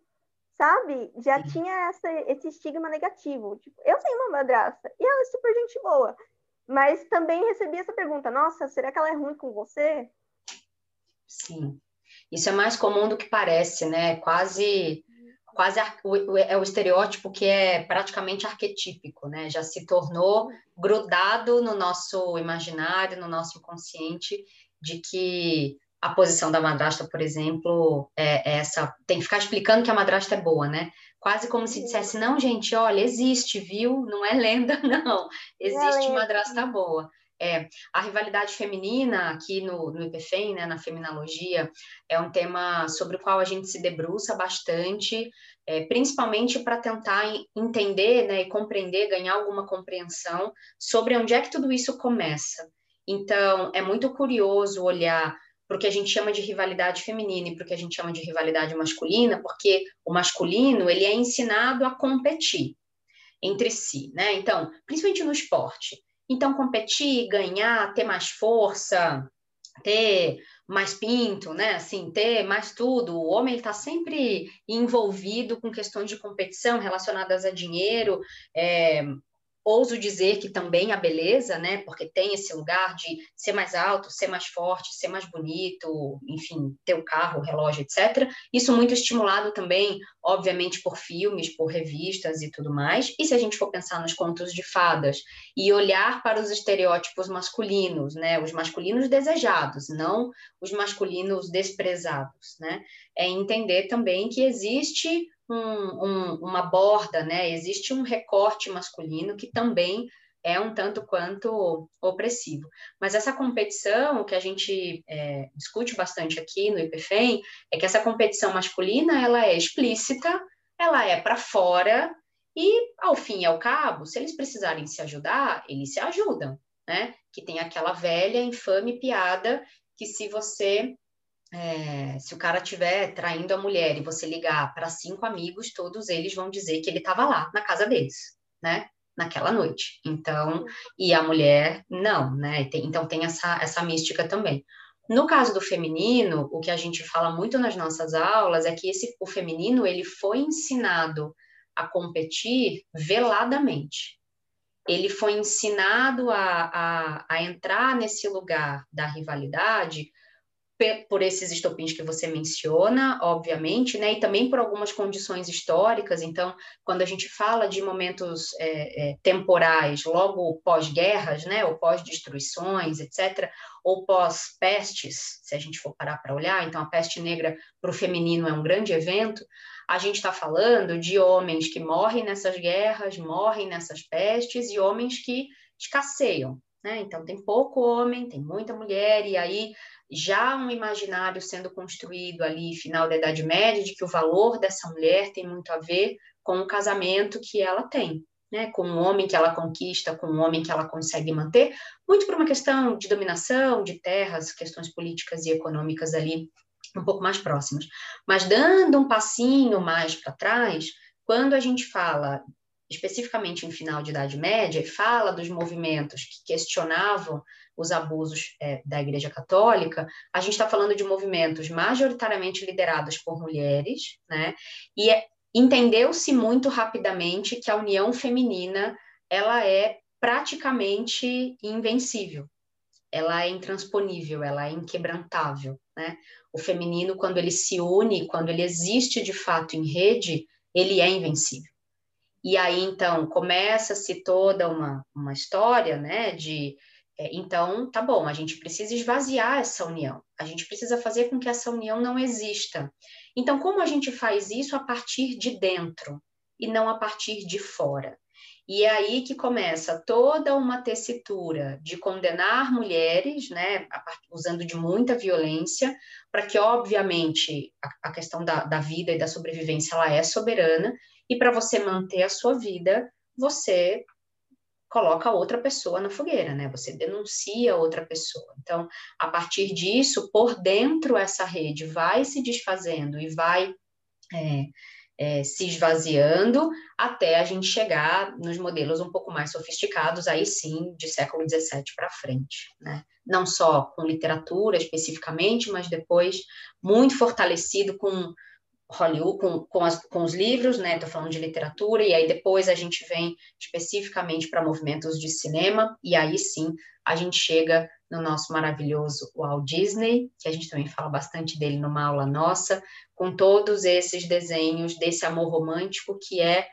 sabe? Já tinha essa, esse estigma negativo. Tipo, eu tenho uma madrasta e ela é super gente boa. Mas também recebi essa pergunta, nossa, será que ela é ruim com você? Sim. Isso é mais comum do que parece, né? Quase quase é o estereótipo que é praticamente arquetípico, né? Já se tornou grudado no nosso imaginário, no nosso inconsciente, de que a posição da madrasta, por exemplo, é essa. Tem que ficar explicando que a madrasta é boa, né? Quase como se dissesse, não, gente, olha, existe, viu? Não é lenda, não. Existe madrasta boa. É, a rivalidade feminina aqui no, no IPFEM, né, na feminologia, é um tema sobre o qual a gente se debruça bastante, é, principalmente para tentar entender né, e compreender, ganhar alguma compreensão sobre onde é que tudo isso começa. Então, é muito curioso olhar o que a gente chama de rivalidade feminina e o que a gente chama de rivalidade masculina, porque o masculino ele é ensinado a competir entre si, né? Então, principalmente no esporte. Então, competir, ganhar, ter mais força, ter mais pinto, né? Assim, ter mais tudo. O homem está sempre envolvido com questões de competição relacionadas a dinheiro. É, ouso dizer que também a beleza, né? Porque tem esse lugar de ser mais alto, ser mais forte, ser mais bonito, enfim, ter o carro, o relógio, etc. Isso muito estimulado também, obviamente, por filmes, por revistas e tudo mais. E se a gente for pensar nos contos de fadas e olhar para os estereótipos masculinos, né? Os masculinos desejados, não os masculinos desprezados, né? É entender também que existe um, um, uma borda, né? Existe um recorte masculino que também é um tanto quanto opressivo. Mas essa competição, que a gente é, discute bastante aqui no IPFEM, é que essa competição masculina, ela é explícita, ela é para fora, e, ao fim e ao cabo, se eles precisarem se ajudar, eles se ajudam, né? Que tem aquela velha, infame piada que se você é, se o cara estiver traindo a mulher e você ligar para cinco amigos, todos eles vão dizer que ele estava lá na casa deles, né? Naquela noite. Então, e a mulher não, né? Tem, então tem essa, essa mística também. No caso do feminino, o que a gente fala muito nas nossas aulas é que esse, o feminino ele foi ensinado a competir veladamente. Ele foi ensinado a, a, a entrar nesse lugar da rivalidade por esses estopins que você menciona, obviamente, né, e também por algumas condições históricas. Então, quando a gente fala de momentos é, é, temporais, logo pós-guerras, né, ou pós-destruições, etc., ou pós-pestes, se a gente for parar para olhar, então a peste negra para o feminino é um grande evento. A gente está falando de homens que morrem nessas guerras, morrem nessas pestes, e homens que escasseiam. Né? Então, tem pouco homem, tem muita mulher, e aí já um imaginário sendo construído ali, final da Idade Média, de que o valor dessa mulher tem muito a ver com o casamento que ela tem, né? com o homem que ela conquista, com o homem que ela consegue manter, muito por uma questão de dominação, de terras, questões políticas e econômicas ali um pouco mais próximas. Mas dando um passinho mais para trás, quando a gente fala especificamente em final de Idade Média, fala dos movimentos que questionavam os abusos é, da Igreja Católica, a gente está falando de movimentos majoritariamente liderados por mulheres, né? E é, entendeu-se muito rapidamente que a união feminina ela é praticamente invencível, ela é intransponível, ela é inquebrantável, né? O feminino, quando ele se une, quando ele existe de fato em rede, ele é invencível. E aí, então, começa-se toda uma, uma história, né, de então, tá bom, a gente precisa esvaziar essa união, a gente precisa fazer com que essa união não exista. Então, como a gente faz isso a partir de dentro e não a partir de fora? E é aí que começa toda uma tessitura de condenar mulheres, né, usando de muita violência, para que, obviamente, a, a questão da, da vida e da sobrevivência ela é soberana, e para você manter a sua vida, você coloca outra pessoa na fogueira, né? Você denuncia outra pessoa. Então, a partir disso, por dentro essa rede vai se desfazendo e vai é, é, se esvaziando até a gente chegar nos modelos um pouco mais sofisticados, aí sim, de século XVII para frente, né? Não só com literatura especificamente, mas depois muito fortalecido com Hollywood com, com, as, com os livros, né? Estou falando de literatura, e aí depois a gente vem especificamente para movimentos de cinema, e aí sim a gente chega no nosso maravilhoso Walt Disney, que a gente também fala bastante dele numa aula nossa, com todos esses desenhos desse amor romântico que é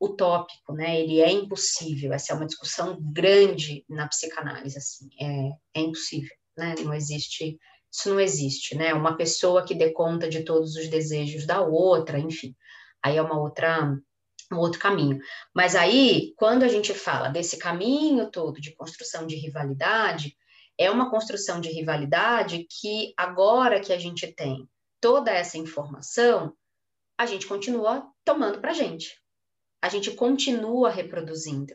utópico, né? Ele é impossível. Essa é uma discussão grande na psicanálise, assim, é, é impossível, né? Não existe isso não existe, né? Uma pessoa que dê conta de todos os desejos da outra, enfim, aí é uma outra um outro caminho. Mas aí, quando a gente fala desse caminho todo de construção de rivalidade, é uma construção de rivalidade que agora que a gente tem toda essa informação, a gente continua tomando para gente. A gente continua reproduzindo.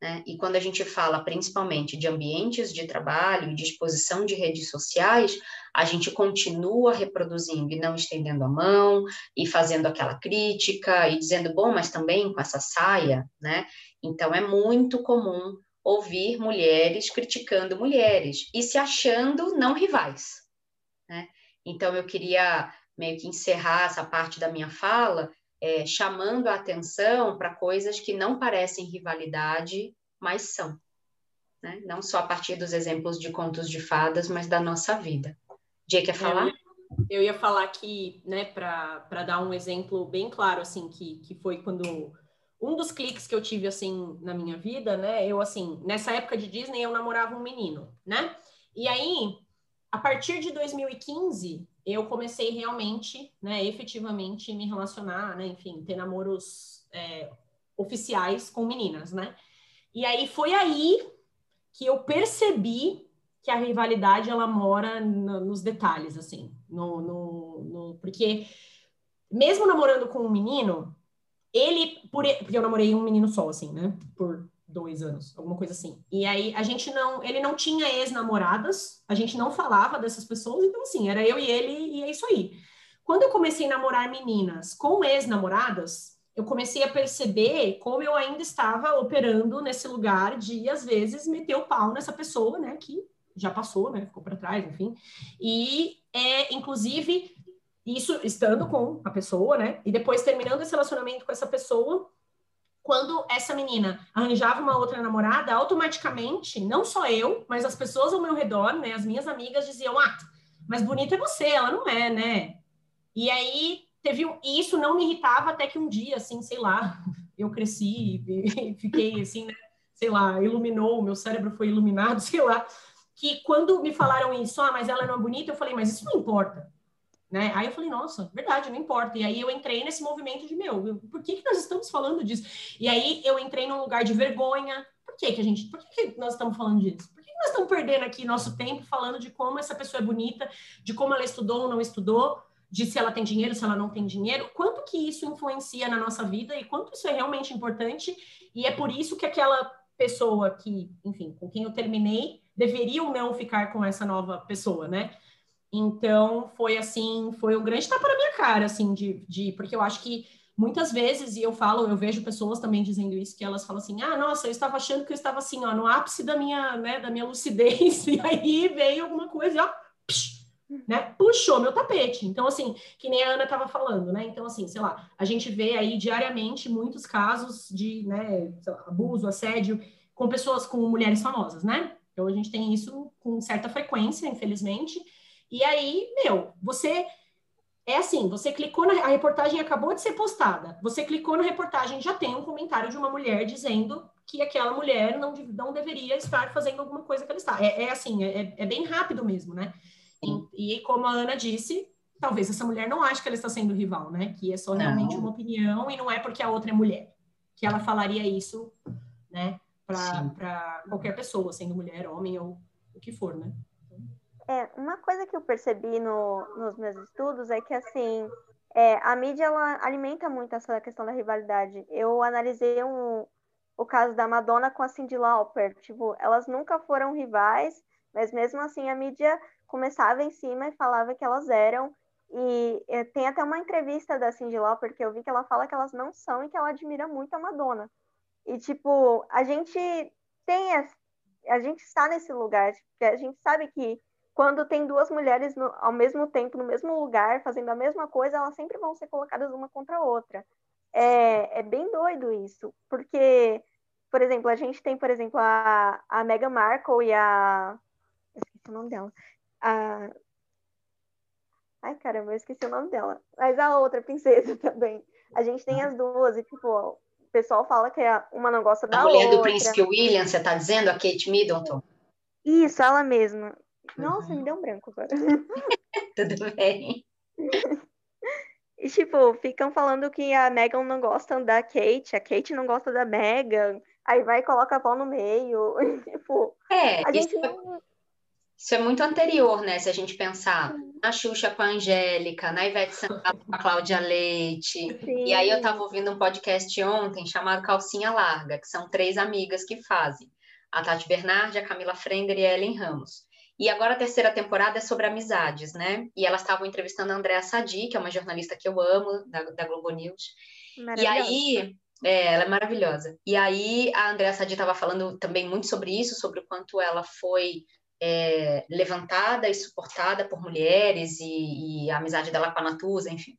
Né? E quando a gente fala principalmente de ambientes de trabalho, de exposição de redes sociais, a gente continua reproduzindo e não estendendo a mão e fazendo aquela crítica e dizendo, bom, mas também com essa saia, né? Então é muito comum ouvir mulheres criticando mulheres e se achando não rivais, né? Então eu queria meio que encerrar essa parte da minha fala é, chamando a atenção para coisas que não parecem rivalidade mas são. Né? Não só a partir dos exemplos de contos de fadas, mas da nossa vida. Dia quer falar? Eu ia falar que, né, para dar um exemplo bem claro, assim, que, que foi quando um dos cliques que eu tive assim na minha vida, né? Eu assim, nessa época de Disney eu namorava um menino, né? E aí, a partir de 2015, eu comecei realmente, né, efetivamente me relacionar, né, enfim, ter namoros é, oficiais com meninas, né? E aí foi aí que eu percebi que a rivalidade ela mora no, nos detalhes, assim, no, no, no, porque mesmo namorando com um menino, ele, por, porque eu namorei um menino só, assim, né? Por dois anos, alguma coisa assim. E aí a gente não, ele não tinha ex-namoradas, a gente não falava dessas pessoas, então assim, era eu e ele e é isso aí. Quando eu comecei a namorar meninas com ex-namoradas, eu comecei a perceber como eu ainda estava operando nesse lugar de, às vezes, meter o pau nessa pessoa, né, que já passou, né, ficou para trás, enfim. E, é, inclusive, isso estando com a pessoa, né? E depois terminando esse relacionamento com essa pessoa, quando essa menina arranjava uma outra namorada, automaticamente, não só eu, mas as pessoas ao meu redor, né, as minhas amigas diziam: "Ah, mas bonita é você, ela não é, né?" E aí teve um, e isso não me irritava até que um dia, assim, sei lá, eu cresci e fiquei assim, né, sei lá, iluminou, meu cérebro foi iluminado, sei lá, que quando me falaram isso, ah, mas ela não é bonita, eu falei, mas isso não importa. Né? Aí eu falei, nossa, verdade, não importa. E aí eu entrei nesse movimento de, meu, por que, que nós estamos falando disso? E aí eu entrei num lugar de vergonha. Por que, que a gente, por que, que nós estamos falando disso? Por que, que nós estamos perdendo aqui nosso tempo falando de como essa pessoa é bonita, de como ela estudou ou não estudou, de se ela tem dinheiro, se ela não tem dinheiro? Quanto que isso influencia na nossa vida e quanto isso é realmente importante? E é por isso que aquela pessoa que, enfim, com quem eu terminei, deveria ou não ficar com essa nova pessoa, né? Então, foi assim, foi um grande tapa na minha cara, assim, de, de porque eu acho que muitas vezes, e eu falo, eu vejo pessoas também dizendo isso, que elas falam assim, ah, nossa, eu estava achando que eu estava assim, ó, no ápice da minha, né, da minha lucidez, e aí veio alguma coisa e ó, psh, né, puxou meu tapete. Então, assim, que nem a Ana estava falando, né, então, assim, sei lá, a gente vê aí diariamente muitos casos de, né, lá, abuso, assédio, com pessoas, com mulheres famosas, né, então a gente tem isso com certa frequência, infelizmente, e aí, meu, você é assim, você clicou na a reportagem acabou de ser postada. Você clicou na reportagem, já tem um comentário de uma mulher dizendo que aquela mulher não, não deveria estar fazendo alguma coisa que ela está. É, é assim, é, é, bem rápido mesmo, né? E, e, como a Ana disse, talvez essa mulher não ache que ela está sendo rival, né? Que é só realmente não. uma opinião e não é porque a outra é mulher. Que ela falaria isso, né? Para qualquer pessoa, sendo mulher, homem ou o que for, né? É, uma coisa que eu percebi no, nos meus estudos é que, assim, é, a mídia ela alimenta muito essa questão da rivalidade. Eu analisei um, o caso da Madonna com a Cyndi Lauper. Tipo, elas nunca foram rivais, mas mesmo assim a mídia começava em cima e falava que elas eram. E é, tem até uma entrevista da Cyndi Lauper que eu vi que ela fala que elas não são e que ela admira muito a Madonna. E, tipo, a gente tem... A, a gente está nesse lugar, porque a gente sabe que quando tem duas mulheres no, ao mesmo tempo, no mesmo lugar, fazendo a mesma coisa, elas sempre vão ser colocadas uma contra a outra. É, é bem doido isso, porque, por exemplo, a gente tem, por exemplo, a, a Meghan Markle e a. Esqueci o nome dela. A... Ai, caramba, eu esqueci o nome dela. Mas a outra princesa também. A gente tem as duas, e, tipo, o pessoal fala que uma não gosta da outra. A mulher do príncipe William, você tá dizendo? A Kate Middleton? Isso, ela mesma. Nossa, uhum. me deu um branco agora. Tudo bem. E, tipo, ficam falando que a Megan não gosta da Kate, a Kate não gosta da Megan, aí vai e coloca a pau no meio. tipo, é, a gente isso, não... isso é muito anterior, né? Se a gente pensar na Xuxa com a Angélica, na Ivete Sangalo com a Cláudia Leite. Sim. E aí eu tava ouvindo um podcast ontem chamado Calcinha Larga, que são três amigas que fazem. A Tati Bernardi, a Camila Frender e a Ellen Ramos. E agora a terceira temporada é sobre amizades, né? E elas estavam entrevistando a Andréa Sadi, que é uma jornalista que eu amo, da, da Globo News. E aí, é, ela é maravilhosa. E aí a Andréa Sadi estava falando também muito sobre isso, sobre o quanto ela foi é, levantada e suportada por mulheres e, e, a amizade dela com a Natuza, enfim.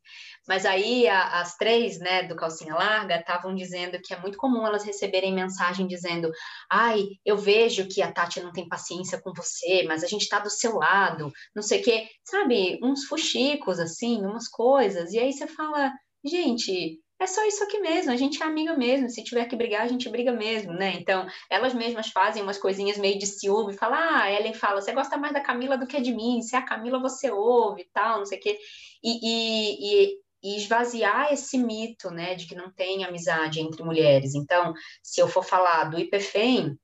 Mas aí a, as três, né, do calcinha larga, estavam dizendo que é muito comum elas receberem mensagem dizendo: "Ai, eu vejo que a Tati não tem paciência com você, mas a gente está do seu lado", não sei o quê, sabe, uns fuxicos assim, umas coisas. E aí você fala: "Gente, é só isso aqui mesmo, a gente é amiga mesmo, se tiver que brigar, a gente briga mesmo, né? Então, elas mesmas fazem umas coisinhas meio de ciúme, falam, ah, Ellen fala, você gosta mais da Camila do que de mim, se é a Camila você ouve tal, não sei o quê. E, e, e, e esvaziar esse mito, né, de que não tem amizade entre mulheres. Então, se eu for falar do IPFEM,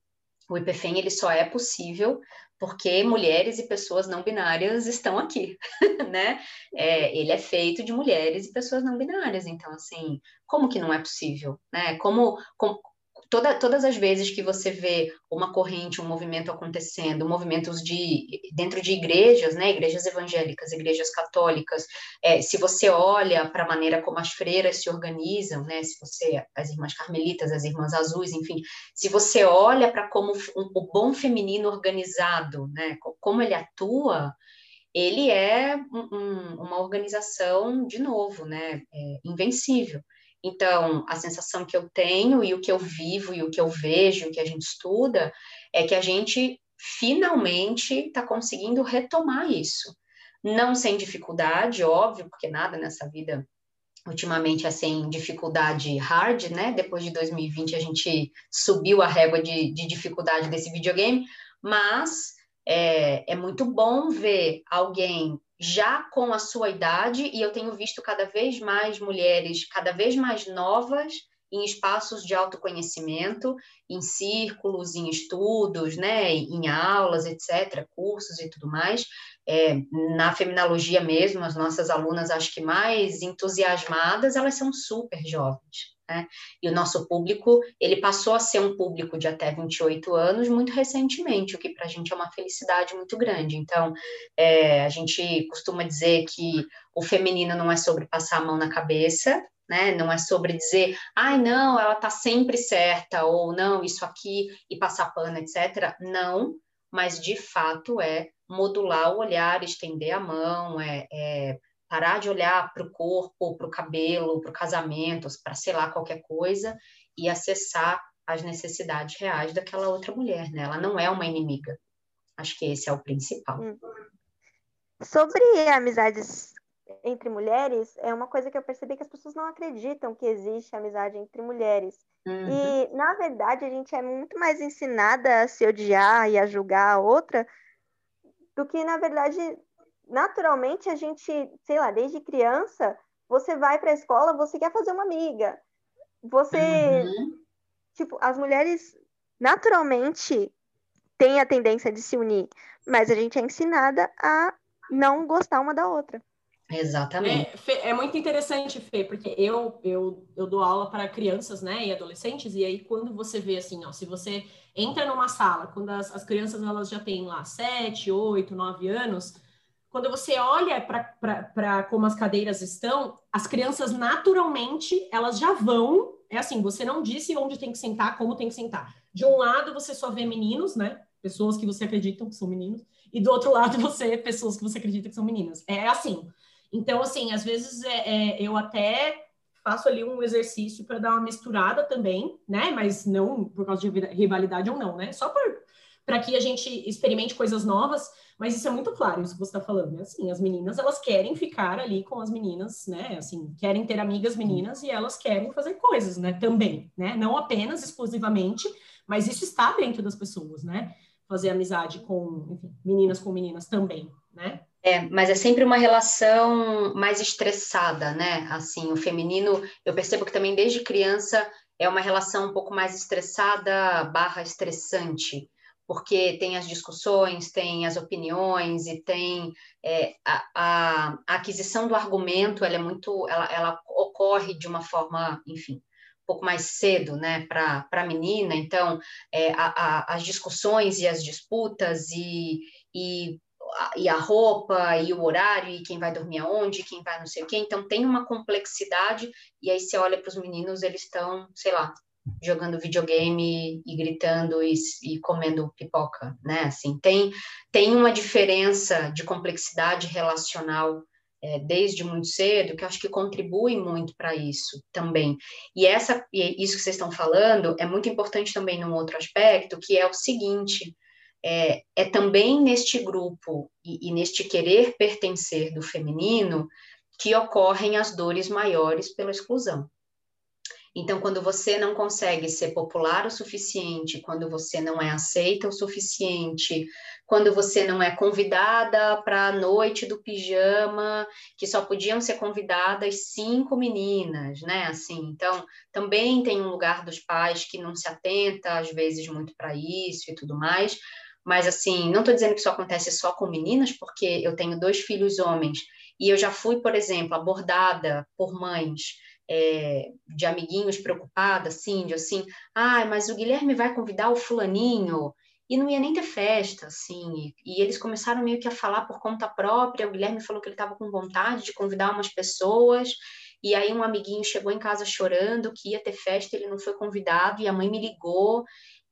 o IPFEM ele só é possível porque mulheres e pessoas não binárias estão aqui, né? É, ele é feito de mulheres e pessoas não binárias, então, assim, como que não é possível, né? Como, como toda, todas as vezes que você vê uma corrente, um movimento acontecendo, movimentos de dentro de igrejas, né, igrejas evangélicas, igrejas católicas, é, se você olha para a maneira como as freiras se organizam, né, se você as irmãs carmelitas, as irmãs azuis, enfim, se você olha para como um, o bom feminino organizado, né, como ele atua, ele é um, um, uma organização de novo, né, é, invencível. Então, a sensação que eu tenho e o que eu vivo e o que eu vejo, o que a gente estuda, é que a gente finalmente está conseguindo retomar isso. Não sem dificuldade, óbvio, porque nada nessa vida ultimamente é sem dificuldade hard, né? Depois de 2020 a gente subiu a régua de, de dificuldade desse videogame, mas é, é muito bom ver alguém já com a sua idade, e eu tenho visto cada vez mais mulheres, cada vez mais novas, em espaços de autoconhecimento, em círculos, em estudos, né, em aulas, etc., cursos e tudo mais. É, na feminologia mesmo, as nossas alunas, acho que mais entusiasmadas, elas são super jovens. Né? E o nosso público, ele passou a ser um público de até 28 anos muito recentemente, o que para a gente é uma felicidade muito grande. Então, é, a gente costuma dizer que o feminino não é sobre passar a mão na cabeça, né? Não é sobre dizer, ai, não, ela tá sempre certa, ou não, isso aqui, e passar pano, etc. Não, mas de fato é modular o olhar, estender a mão, é, é parar de olhar para o corpo, para o cabelo, para o casamento, para sei lá qualquer coisa e acessar as necessidades reais daquela outra mulher, né? Ela não é uma inimiga. Acho que esse é o principal. Hum. Sobre amizades entre mulheres, é uma coisa que eu percebi que as pessoas não acreditam que existe amizade entre mulheres. Uhum. E, na verdade, a gente é muito mais ensinada a se odiar e a julgar a outra do que, na verdade, naturalmente a gente, sei lá, desde criança, você vai para a escola, você quer fazer uma amiga. Você, uhum. tipo, as mulheres naturalmente têm a tendência de se unir, mas a gente é ensinada a não gostar uma da outra. Exatamente. É, é, muito interessante, Fê, porque eu, eu, eu dou aula para crianças, né, e adolescentes, e aí quando você vê assim, ó, se você entra numa sala, quando as, as crianças elas já têm lá sete, oito, nove anos, quando você olha para como as cadeiras estão, as crianças naturalmente elas já vão. É assim, você não disse onde tem que sentar, como tem que sentar. De um lado você só vê meninos, né? Pessoas que você acredita que são meninos, e do outro lado você pessoas que você acredita que são meninas. É assim. Então, assim, às vezes é, é, eu até faço ali um exercício para dar uma misturada também, né? Mas não por causa de rivalidade ou não, né? Só para que a gente experimente coisas novas mas isso é muito claro, isso que você está falando. É assim, as meninas, elas querem ficar ali com as meninas, né? Assim, querem ter amigas meninas e elas querem fazer coisas, né? Também, né? Não apenas exclusivamente, mas isso está dentro das pessoas, né? Fazer amizade com, enfim, meninas com meninas também, né? É, mas é sempre uma relação mais estressada, né? Assim, o feminino, eu percebo que também desde criança é uma relação um pouco mais estressada barra estressante porque tem as discussões, tem as opiniões e tem é, a, a, a, aquisição do argumento, ela é muito, ela, ela ocorre de uma forma, enfim, um pouco mais cedo, né, para a menina. Então, é, a, as discussões e as disputas e, e e a roupa, e o horário, e quem vai dormir aonde, quem vai não sei o quê. Então, tem uma complexidade, e aí você olha para os meninos, eles estão, sei lá, jogando videogame e gritando e, e, comendo pipoca, né? Assim, tem, tem uma diferença de complexidade relacional é, desde muito cedo que acho que contribui muito para isso também. E essa, e isso que vocês estão falando é muito importante também num outro aspecto, que é o seguinte: é, é também neste grupo e, e neste querer pertencer do feminino que ocorrem as dores maiores pela exclusão. Então, quando você não consegue ser popular o suficiente, quando você não é aceita o suficiente, quando você não é convidada para a noite do pijama, que só podiam ser convidadas cinco meninas, né? Assim, então, também tem um lugar dos pais que não se atenta, às vezes, muito para isso e tudo mais. Mas, assim, não estou dizendo que isso acontece só com meninas, porque eu tenho dois filhos homens. E eu já fui, por exemplo, abordada por mães é, de amiguinhos preocupada, assim, de assim, ah, mas o Guilherme vai convidar o fulaninho, e não ia nem ter festa, assim, e, e eles começaram meio que a falar por conta própria, o Guilherme falou que ele estava com vontade de convidar umas pessoas, e aí um amiguinho chegou em casa chorando que ia ter festa, ele não foi convidado, e a mãe me ligou,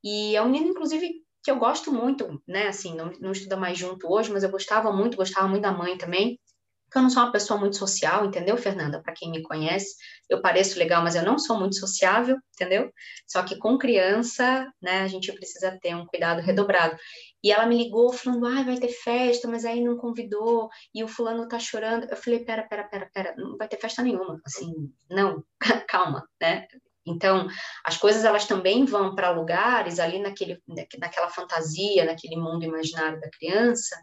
e é um menino, inclusive, que eu gosto muito, né, assim, não, não estuda mais junto hoje, mas eu gostava muito, gostava muito da mãe também, porque eu não sou uma pessoa muito social, entendeu, Fernanda? Para quem me conhece, eu pareço legal, mas eu não sou muito sociável, entendeu? Só que com criança, né, a gente precisa ter um cuidado redobrado. E ela me ligou falando, ah, vai ter festa, mas aí não convidou, e o fulano tá chorando. Eu falei, pera, pera, pera, pera, não vai ter festa nenhuma, assim, não, calma, né? Então, as coisas elas também vão para lugares ali naquele, naquela fantasia, naquele mundo imaginário da criança,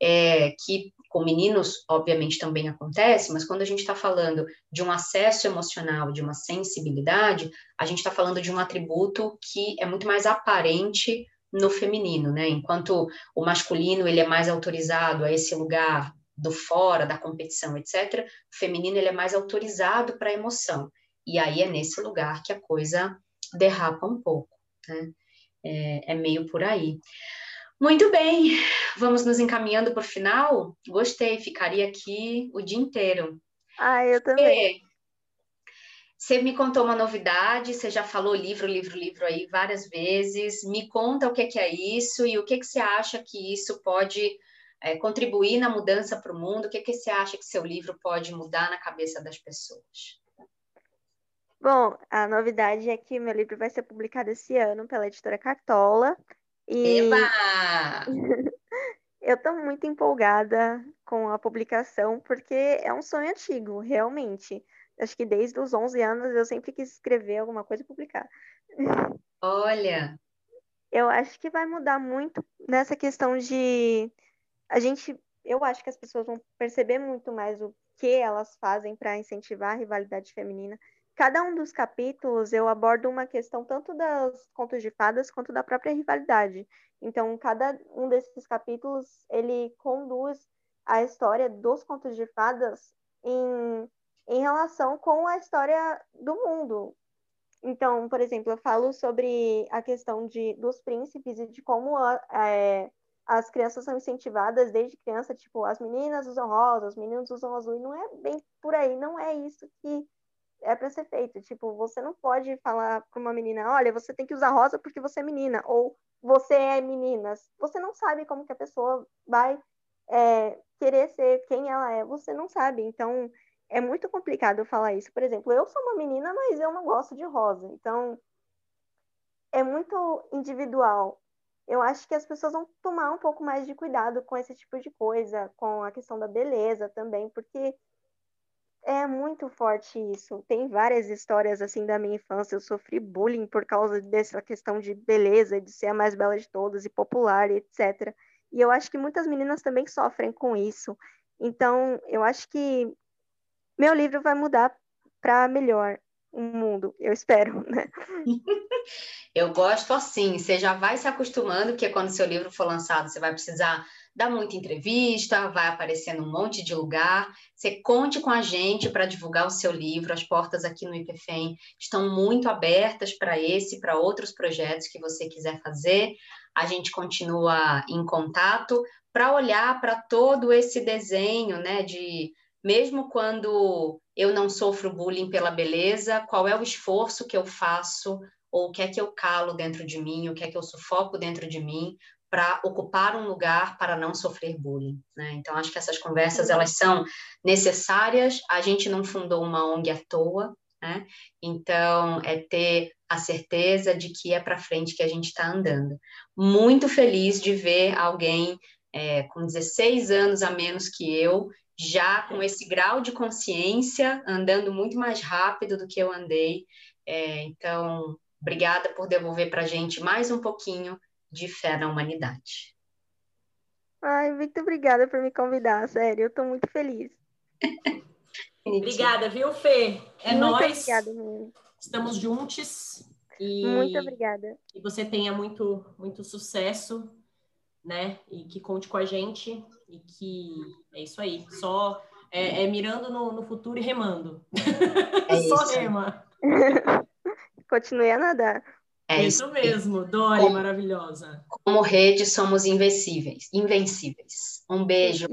é, que com meninos, obviamente, também acontece, mas quando a gente está falando de um acesso emocional, de uma sensibilidade, a gente está falando de um atributo que é muito mais aparente no feminino, né? Enquanto o masculino ele é mais autorizado a esse lugar do fora, da competição, etc., o feminino ele é mais autorizado para a emoção. E aí é nesse lugar que a coisa derrapa um pouco, né? É, é meio por aí. Muito bem, vamos nos encaminhando para o final. Gostei, ficaria aqui o dia inteiro. Ah, eu também. Você me contou uma novidade, você já falou livro, livro, livro aí várias vezes. Me conta o que, que é isso e o que, que você acha que isso pode é, contribuir na mudança para o mundo. O que, que você acha que seu livro pode mudar na cabeça das pessoas? Bom, a novidade é que meu livro vai ser publicado esse ano pela editora Cartola. E Eba! eu estou muito empolgada com a publicação, porque é um sonho antigo, realmente. Acho que desde os 11 anos eu sempre quis escrever alguma coisa e publicar. Olha! Eu acho que vai mudar muito nessa questão de a gente, eu acho que as pessoas vão perceber muito mais o que elas fazem para incentivar a rivalidade feminina cada um dos capítulos eu abordo uma questão tanto dos contos de fadas quanto da própria rivalidade. Então, cada um desses capítulos ele conduz a história dos contos de fadas em, em relação com a história do mundo. Então, por exemplo, eu falo sobre a questão de, dos príncipes e de como é, as crianças são incentivadas desde criança, tipo, as meninas usam rosa, os meninos usam azul, e não é bem por aí, não é isso que é para ser feito. Tipo, você não pode falar para uma menina, olha, você tem que usar rosa porque você é menina, ou você é menina. Você não sabe como que a pessoa vai é, querer ser quem ela é. Você não sabe. Então, é muito complicado falar isso. Por exemplo, eu sou uma menina, mas eu não gosto de rosa. Então, é muito individual. Eu acho que as pessoas vão tomar um pouco mais de cuidado com esse tipo de coisa, com a questão da beleza também, porque é muito forte isso. Tem várias histórias assim da minha infância. Eu sofri bullying por causa dessa questão de beleza, de ser a mais bela de todas e popular, etc. E eu acho que muitas meninas também sofrem com isso. Então, eu acho que meu livro vai mudar para melhor o mundo, eu espero, né? eu gosto assim, você já vai se acostumando, porque quando seu livro for lançado, você vai precisar dá muita entrevista, vai aparecer num monte de lugar. Você conte com a gente para divulgar o seu livro. As portas aqui no IPFEM estão muito abertas para esse e para outros projetos que você quiser fazer. A gente continua em contato para olhar para todo esse desenho, né, de mesmo quando eu não sofro bullying pela beleza, qual é o esforço que eu faço ou o que é que eu calo dentro de mim, o que é que eu sufoco dentro de mim para ocupar um lugar para não sofrer bullying. Né? Então, acho que essas conversas elas são necessárias. A gente não fundou uma ONG à toa, né? Então, é ter a certeza de que é para frente que a gente está andando. Muito feliz de ver alguém é, com 16 anos a menos que eu, já com esse grau de consciência, andando muito mais rápido do que eu andei. É, então, obrigada por devolver para a gente mais um pouquinho de fé na humanidade. Ai, muito obrigada por me convidar, sério, eu estou muito feliz. obrigada, viu, Fê? É muito nós. Obrigada, mesmo. Estamos juntos. E, muito obrigada. E você tenha muito, muito sucesso, né? E que conte com a gente. E que é isso aí. Só é, é mirando no, no, futuro e remando. É Só rema. Continue a nadar. É isso, isso mesmo, Dori, como, maravilhosa. Como rede, somos invencíveis, invencíveis. Um beijo.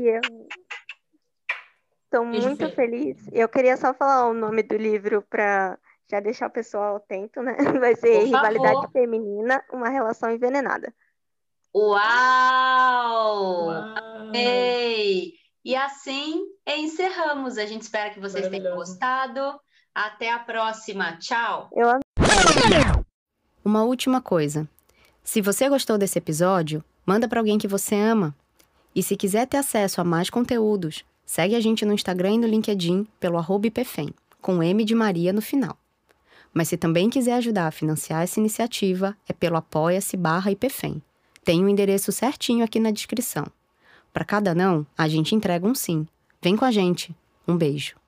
Estou muito feliz. Eu queria só falar o nome do livro para já deixar o pessoal atento, né? Vai ser Rivalidade Feminina, uma relação envenenada. Uau! Uau! Ei! E assim encerramos. A gente espera que vocês tenham gostado. Até a próxima. Tchau. Eu uma última coisa. Se você gostou desse episódio, manda para alguém que você ama. E se quiser ter acesso a mais conteúdos, segue a gente no Instagram e no LinkedIn pelo IPFEM, com M de Maria no final. Mas se também quiser ajudar a financiar essa iniciativa, é pelo apoia-se barra IPFEM. Tem o um endereço certinho aqui na descrição. Para cada não, a gente entrega um sim. Vem com a gente. Um beijo.